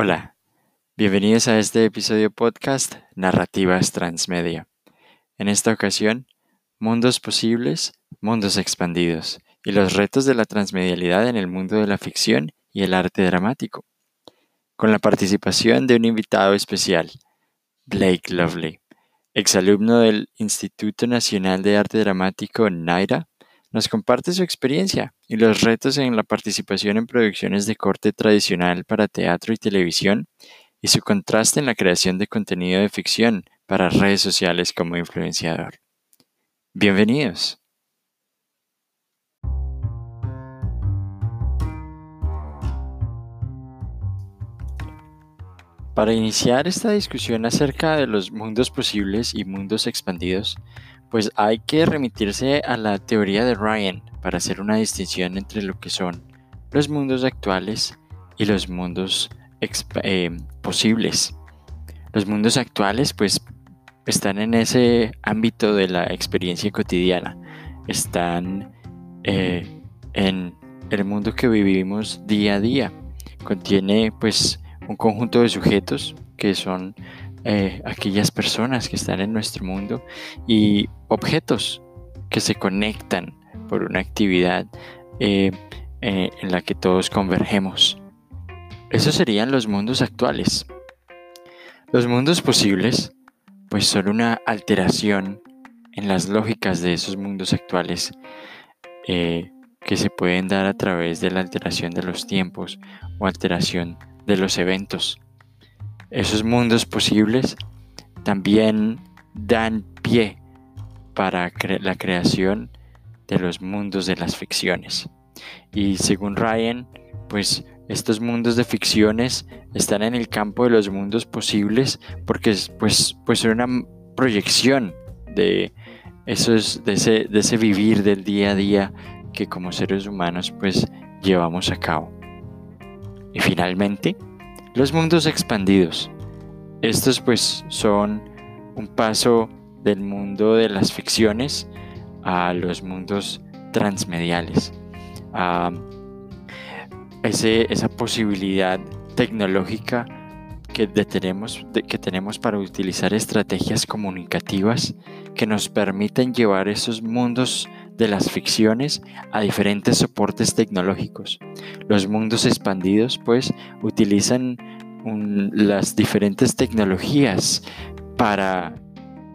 Hola, bienvenidos a este episodio podcast Narrativas Transmedia. En esta ocasión, mundos posibles, mundos expandidos y los retos de la transmedialidad en el mundo de la ficción y el arte dramático. Con la participación de un invitado especial, Blake Lovely, exalumno del Instituto Nacional de Arte Dramático NAIRA, nos comparte su experiencia y los retos en la participación en producciones de corte tradicional para teatro y televisión y su contraste en la creación de contenido de ficción para redes sociales como influenciador. Bienvenidos. Para iniciar esta discusión acerca de los mundos posibles y mundos expandidos, pues hay que remitirse a la teoría de Ryan para hacer una distinción entre lo que son los mundos actuales y los mundos eh, posibles. Los mundos actuales pues están en ese ámbito de la experiencia cotidiana, están eh, en el mundo que vivimos día a día. Contiene pues un conjunto de sujetos que son eh, aquellas personas que están en nuestro mundo y objetos que se conectan por una actividad eh, eh, en la que todos convergemos. Esos serían los mundos actuales. Los mundos posibles, pues son una alteración en las lógicas de esos mundos actuales que se pueden dar a través de la alteración de los tiempos o alteración de los eventos. Esos mundos posibles también dan pie para la creación de los mundos de las ficciones. Y según Ryan, pues estos mundos de ficciones están en el campo de los mundos posibles porque pues, pues una proyección de, esos, de, ese, de ese vivir del día a día que como seres humanos pues llevamos a cabo. Y finalmente, los mundos expandidos. Estos pues son un paso del mundo de las ficciones a los mundos transmediales. A esa posibilidad tecnológica que tenemos, que tenemos para utilizar estrategias comunicativas que nos permiten llevar esos mundos de las ficciones a diferentes soportes tecnológicos. Los mundos expandidos pues utilizan las diferentes tecnologías para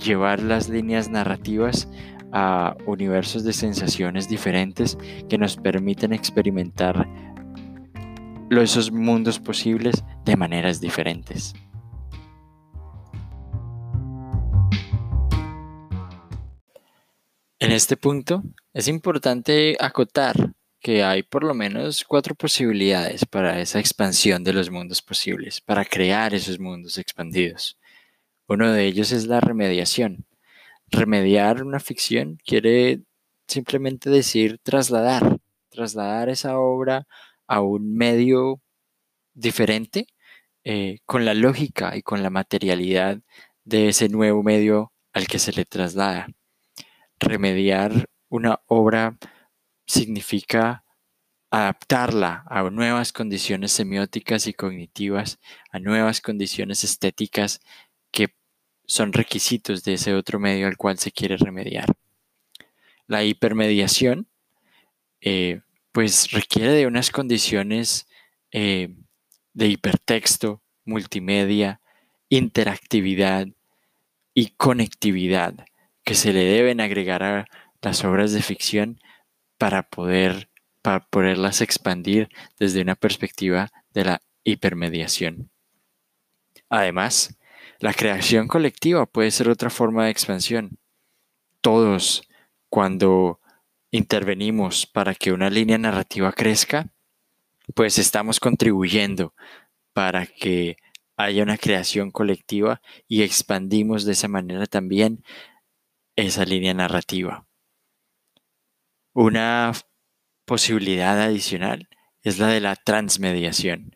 llevar las líneas narrativas a universos de sensaciones diferentes que nos permiten experimentar esos mundos posibles de maneras diferentes. En este punto es importante acotar que hay por lo menos cuatro posibilidades para esa expansión de los mundos posibles, para crear esos mundos expandidos. Uno de ellos es la remediación. Remediar una ficción quiere simplemente decir trasladar, trasladar esa obra a un medio diferente eh, con la lógica y con la materialidad de ese nuevo medio al que se le traslada. Remediar una obra significa adaptarla a nuevas condiciones semióticas y cognitivas, a nuevas condiciones estéticas que son requisitos de ese otro medio al cual se quiere remediar. La hipermediación, eh, pues requiere de unas condiciones eh, de hipertexto, multimedia, interactividad y conectividad que se le deben agregar a las obras de ficción para poder para poderlas expandir desde una perspectiva de la hipermediación. Además, la creación colectiva puede ser otra forma de expansión. Todos, cuando intervenimos para que una línea narrativa crezca, pues estamos contribuyendo para que haya una creación colectiva y expandimos de esa manera también esa línea narrativa. Una posibilidad adicional es la de la transmediación.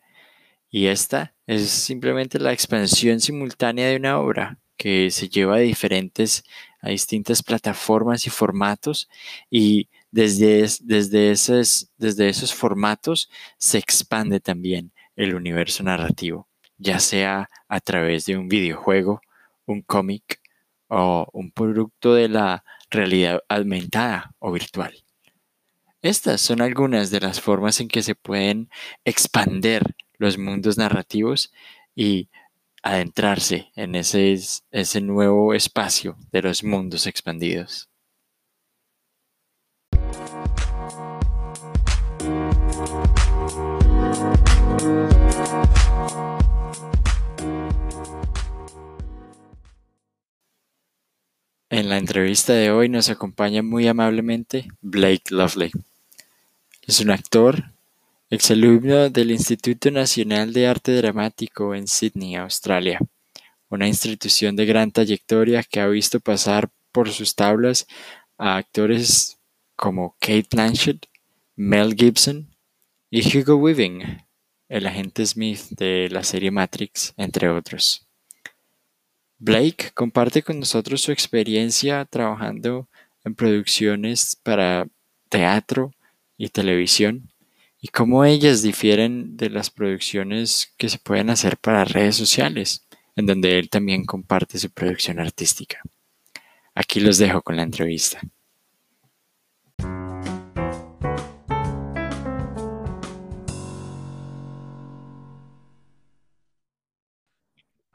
Y esta es simplemente la expansión simultánea de una obra que se lleva a diferentes, a distintas plataformas y formatos y desde, desde, esos, desde esos formatos se expande también el universo narrativo. ya sea a través de un videojuego, un cómic o un producto de la realidad aumentada o virtual. Estas son algunas de las formas en que se pueden expander los mundos narrativos y adentrarse en ese, ese nuevo espacio de los mundos expandidos. En la entrevista de hoy nos acompaña muy amablemente Blake Lovely. Es un actor, exalumno del Instituto Nacional de Arte Dramático en Sydney, Australia, una institución de gran trayectoria que ha visto pasar por sus tablas a actores como Kate Blanchett, Mel Gibson y Hugo Weaving, el agente Smith de la serie Matrix, entre otros. Blake comparte con nosotros su experiencia trabajando en producciones para teatro y televisión y cómo ellas difieren de las producciones que se pueden hacer para redes sociales, en donde él también comparte su producción artística. Aquí los dejo con la entrevista.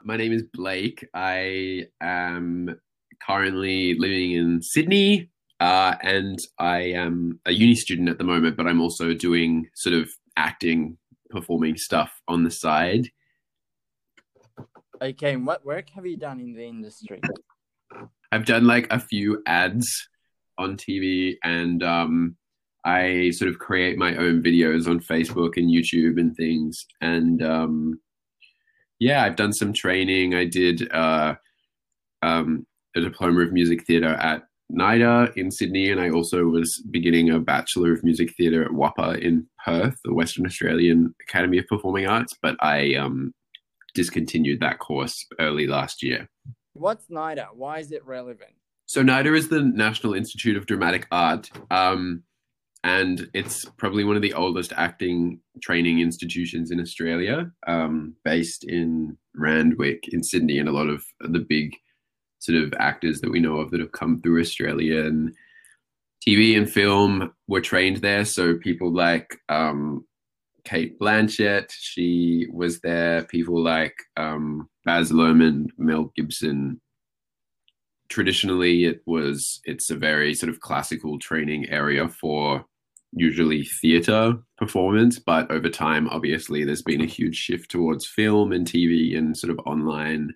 My name is Blake. I am currently living in Sydney, uh, and I am a uni student at the moment, but I'm also doing sort of acting, performing stuff on the side. Okay, and what work have you done in the industry? I've done like a few ads on TV, and um, I sort of create my own videos on Facebook and YouTube and things, and um, yeah, I've done some training. I did uh, um, a diploma of music theatre at NIDA in Sydney, and I also was beginning a Bachelor of Music Theatre at WAAPA in Perth, the Western Australian Academy of Performing Arts, but I um, discontinued that course early last year. What's NIDA? Why is it relevant? So NIDA is the National Institute of Dramatic Art. Um, and it's probably one of the oldest acting training institutions in Australia, um, based in Randwick in Sydney, and a lot of the big sort of actors that we know of that have come through Australia and TV and film were trained there. So people like um, Cate Blanchett, she was there. People like um, Baz Luhrmann, Mel Gibson. Traditionally, it was it's a very sort of classical training area for usually theater performance, but over time, obviously, there's been a huge shift towards film and TV and sort of online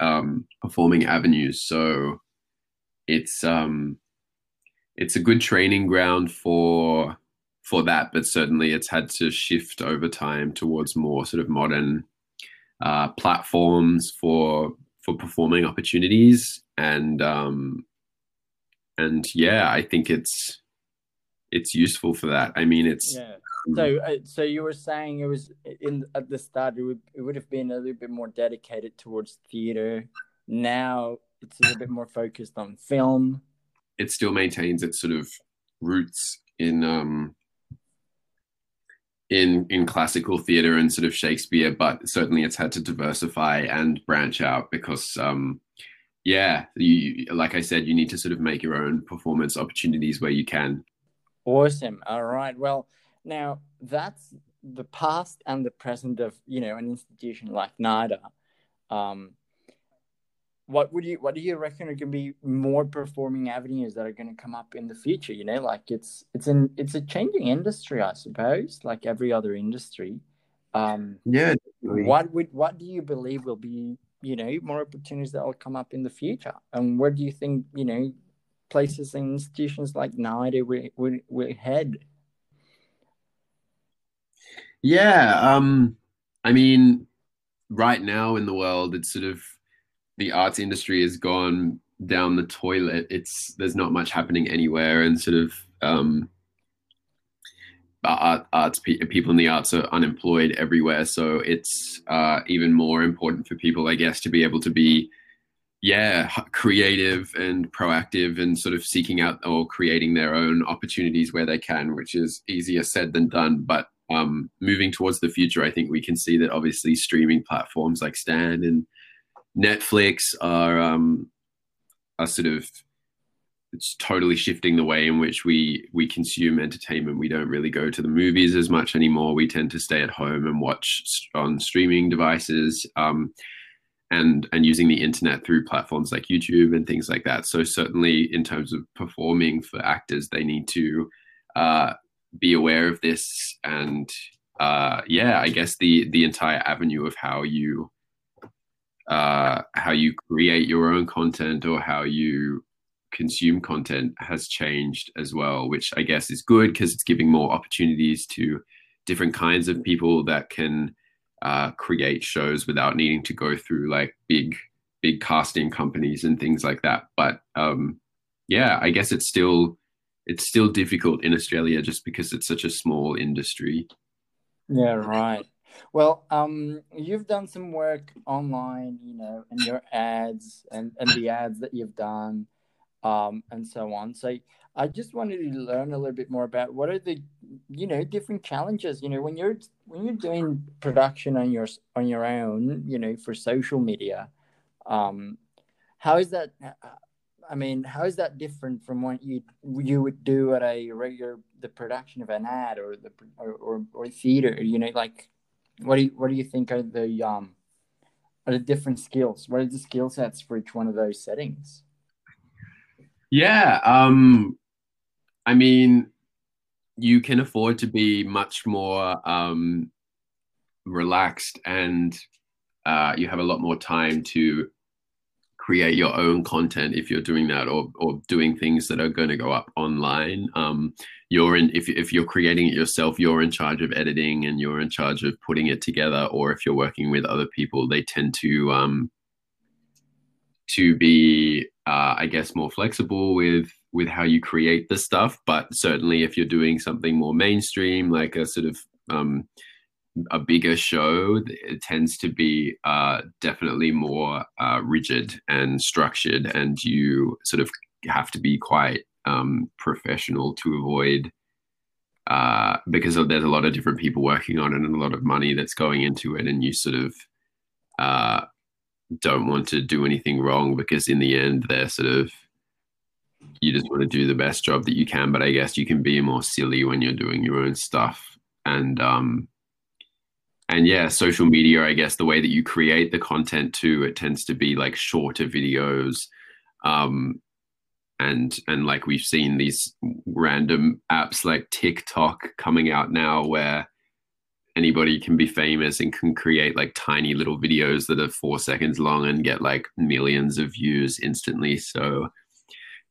um, performing avenues. So it's um, it's a good training ground for for that, but certainly it's had to shift over time towards more sort of modern uh, platforms for for performing opportunities and um, and yeah, I think it's it's useful for that. I mean, it's yeah. So, uh, so you were saying it was in at the start it would it would have been a little bit more dedicated towards theater. Now it's a little bit more focused on film. It still maintains its sort of roots in um in in classical theater and sort of Shakespeare, but certainly it's had to diversify and branch out because um yeah, you like I said, you need to sort of make your own performance opportunities where you can. Awesome. All right. Well, now that's the past and the present of you know an institution like NIDA. Um, what would you what do you reckon are going to be more performing avenues that are going to come up in the future? You know, like it's it's an it's a changing industry, I suppose, like every other industry. Um, yeah. Definitely. What would what do you believe will be you know more opportunities that will come up in the future, and where do you think you know places and institutions like NIDA we, will, will head? Yeah, um, I mean, right now in the world, it's sort of the arts industry has gone down the toilet. It's there's not much happening anywhere, and sort of um, art, arts people in the arts are unemployed everywhere. So it's uh, even more important for people, I guess, to be able to be yeah creative and proactive and sort of seeking out or creating their own opportunities where they can which is easier said than done but um, moving towards the future, I think we can see that obviously streaming platforms like Stan and Netflix are um, are sort of it's totally shifting the way in which we we consume entertainment. We don't really go to the movies as much anymore. We tend to stay at home and watch on streaming devices. Um, and and using the internet through platforms like YouTube and things like that. So certainly in terms of performing for actors, they need to uh, be aware of this and uh, yeah, I guess the the entire avenue of how you uh, how you create your own content or how you consume content has changed as well, which I guess is good because it's giving more opportunities to different kinds of people that can uh, create shows without needing to go through like big big casting companies and things like that. But um, yeah, I guess it's still it's still difficult in Australia just because it's such a small industry. Yeah, right. Well, um, you've done some work online, you know, and your ads and, and the ads that you've done, um, and so on. So I just wanted to learn a little bit more about what are the, you know, different challenges. You know, when you're when you're doing production on your on your own, you know, for social media, um, how is that? I mean, how is that different from what you you would do at a regular the production of an ad or the or or, or theater? You know, like what do you what do you think are the um are the different skills? What are the skill sets for each one of those settings? Yeah, um, I mean, you can afford to be much more um, relaxed and uh, you have a lot more time to create your own content if you're doing that or, or doing things that are going to go up online. Um, you're in if, if you're creating it yourself you're in charge of editing and you're in charge of putting it together or if you're working with other people they tend to um, to be uh, i guess more flexible with with how you create the stuff but certainly if you're doing something more mainstream like a sort of um, a bigger show, it tends to be uh, definitely more uh, rigid and structured, and you sort of have to be quite um, professional to avoid uh, because there's a lot of different people working on it and a lot of money that's going into it, and you sort of uh, don't want to do anything wrong because in the end they're sort of you just want to do the best job that you can. But I guess you can be more silly when you're doing your own stuff and um, and yeah social media i guess the way that you create the content too it tends to be like shorter videos um and and like we've seen these random apps like tiktok coming out now where anybody can be famous and can create like tiny little videos that are four seconds long and get like millions of views instantly. So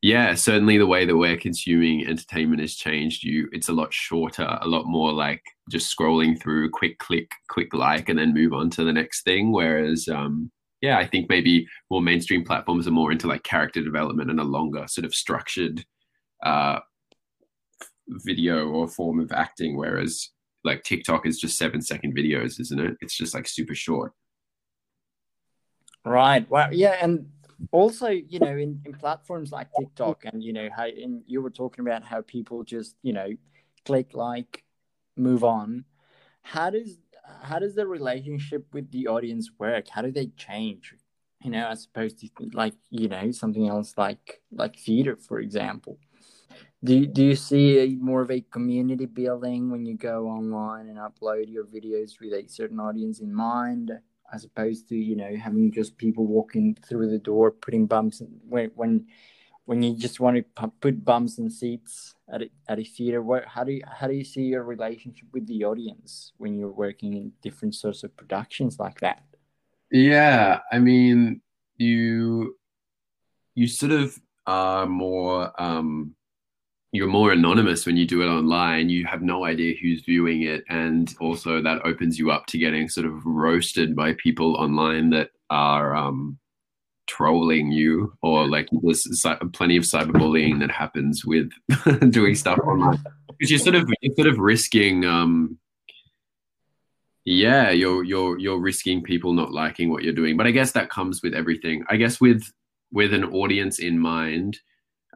yeah certainly the way that we're consuming entertainment has changed. You it's a lot shorter a lot more like just scrolling through quick click quick like and then move on to the next thing. Whereas um yeah i think maybe more mainstream platforms are more into like character development and a longer sort of structured uh video or form of acting whereas like tiktok is just seven second videos isn't it? It's just like super short. Right. Well, yeah and also you know in, in platforms like tiktok and you know how you were talking about how people just you know click like move on. How does how does the relationship with the audience work? How do they change? You know as opposed to like you know something else like like theater for example do, do you see a, more of a community building when you go online and upload your videos with a certain audience in mind as opposed to you know having just people walking through the door putting bumps when when when you just want to put bumps and seats at a, at a theater? What how do you how do you see your relationship with the audience when you're working in different sorts of productions like that? Yeah i mean you you sort of are more um you're more anonymous when you do it online. You have no idea who's viewing it. And also that opens you up to getting sort of roasted by people online that are um, trolling you or like there's plenty of cyberbullying that happens with doing stuff online because you're sort of you're sort of risking um, yeah you're you're you're risking people not liking what you're doing but i guess that comes with everything i guess with with an audience in mind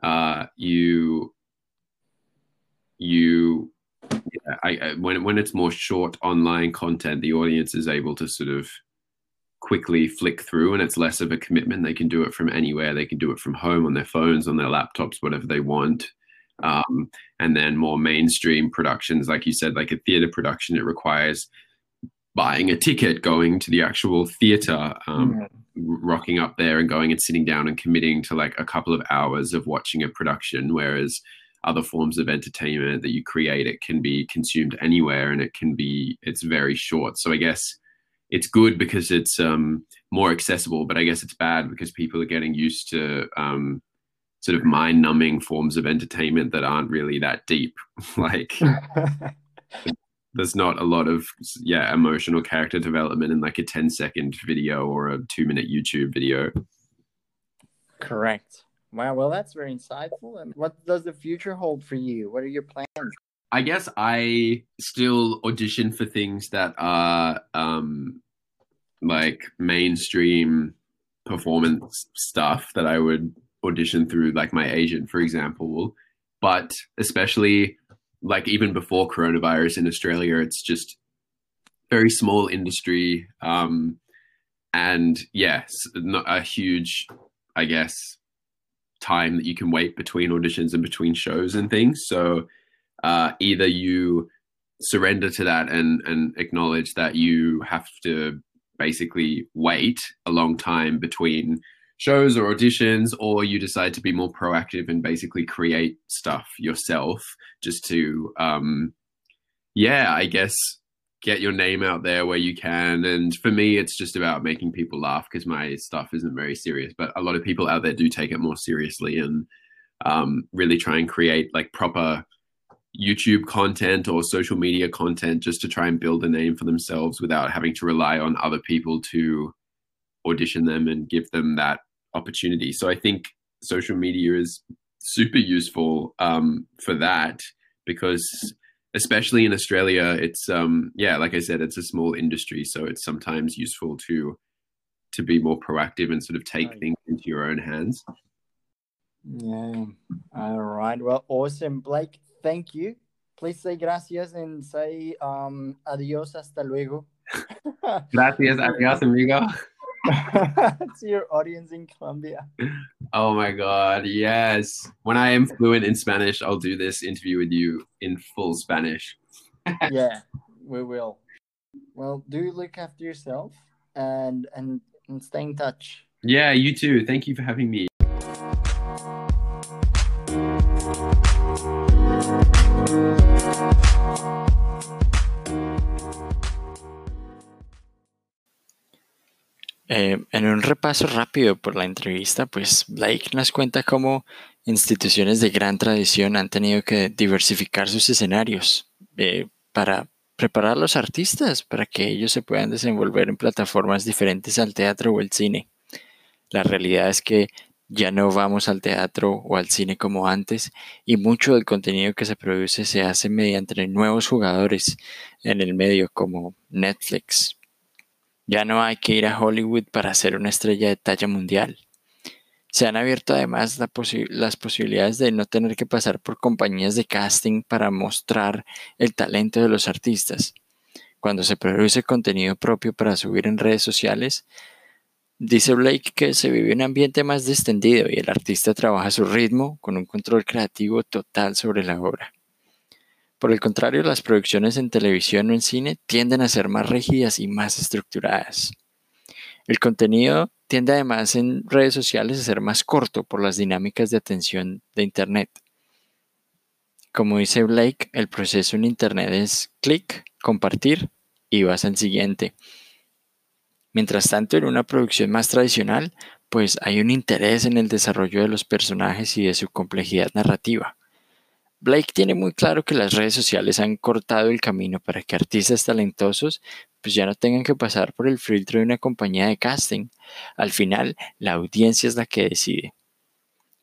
uh, you you yeah, I, I, when when it's more short online content, the audience is able to sort of quickly flick through, and it's less of a commitment. They can do it from anywhere. They can do it from home on their phones, on their laptops, whatever they want. Um, and then more mainstream productions, like you said, like a theater production, it requires buying a ticket, going to the actual theater, um, mm-hmm. rocking up there and going and sitting down and committing to like a couple of hours of watching a production. Whereas other forms of entertainment that you create, it can be consumed anywhere and it can be, it's very short. So I guess it's good because it's um, more accessible, but I guess it's bad because people are getting used to um, sort of mind numbing forms of entertainment that aren't really that deep. like, there's not a lot of yeah emotional character development in like a 10 second video or a two minute youtube video correct wow well that's very insightful. And what does the future hold for you? What are your plans? I guess i still audition for things that are um like mainstream performance stuff that i would audition through like my agent for example. But especially like even before coronavirus in Australia, it's just very small industry. Um, and yes, not a huge, I guess, time that you can wait between auditions and between shows and things. So uh, either you surrender to that and and acknowledge that you have to basically wait a long time between shows or auditions, or you decide to be more proactive and basically create stuff yourself just to, um, yeah, I guess get your name out there where you can. And for me, it's just about making people laugh because my stuff isn't very serious, but a lot of people out there do take it more seriously and um, really try and create like proper YouTube content or social media content just to try and build a name for themselves without having to rely on other people to audition them and give them that opportunity. So I think social media is super useful um, for that because especially in Australia, it's um, yeah, like I said, it's a small industry, so it's sometimes useful to to be more proactive and sort of take right. things into your own hands. Yeah. All right. Well, awesome, Blake. Thank you. Please say gracias and say um, adios hasta luego. gracias, adios, amigo. to your audience in Colombia. Oh my God, yes. When I am fluent in Spanish, I'll do this interview with you in full Spanish. yeah, we will. Well, do look after yourself and, and and stay in touch. Yeah, you too. Thank you for having me. Eh, en un repaso rápido por la entrevista, pues Blake nos cuenta cómo instituciones de gran tradición han tenido que diversificar sus escenarios eh, para preparar a los artistas para que ellos se puedan desenvolver en plataformas diferentes al teatro o el cine. La realidad es que ya no vamos al teatro o al cine como antes y mucho del contenido que se produce se hace mediante nuevos jugadores en el medio como Netflix, ya no hay que ir a Hollywood para ser una estrella de talla mundial. Se han abierto además las posibilidades de no tener que pasar por compañías de casting para mostrar el talento de los artistas. Cuando se produce contenido propio para subir en redes sociales, dice Blake que se vive un ambiente más distendido y el artista trabaja a su ritmo con un control creativo total sobre la obra. Por el contrario, las producciones en televisión o en cine tienden a ser más rígidas y más estructuradas. El contenido tiende además en redes sociales a ser más corto por las dinámicas de atención de Internet. Como dice Blake, el proceso en Internet es clic, compartir y vas al siguiente. Mientras tanto, en una producción más tradicional, pues hay un interés en el desarrollo de los personajes y de su complejidad narrativa. Blake tiene muy claro que las redes sociales han cortado el camino para que artistas talentosos pues ya no tengan que pasar por el filtro de una compañía de casting. Al final, la audiencia es la que decide.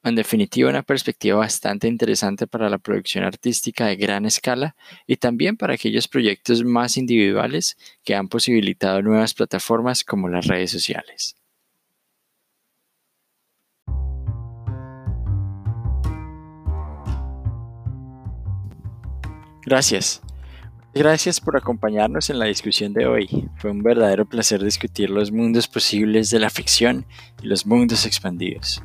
En definitiva, una perspectiva bastante interesante para la producción artística de gran escala y también para aquellos proyectos más individuales que han posibilitado nuevas plataformas como las redes sociales. Gracias. Gracias por acompañarnos en la discusión de hoy. Fue un verdadero placer discutir los mundos posibles de la ficción y los mundos expandidos.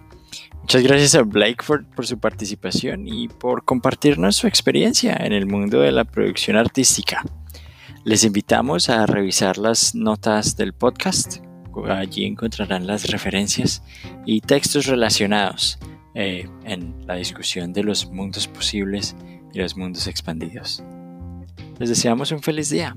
Muchas gracias a Blakeford por su participación y por compartirnos su experiencia en el mundo de la producción artística. Les invitamos a revisar las notas del podcast. Allí encontrarán las referencias y textos relacionados eh, en la discusión de los mundos posibles y los mundos expandidos. Les deseamos un feliz día.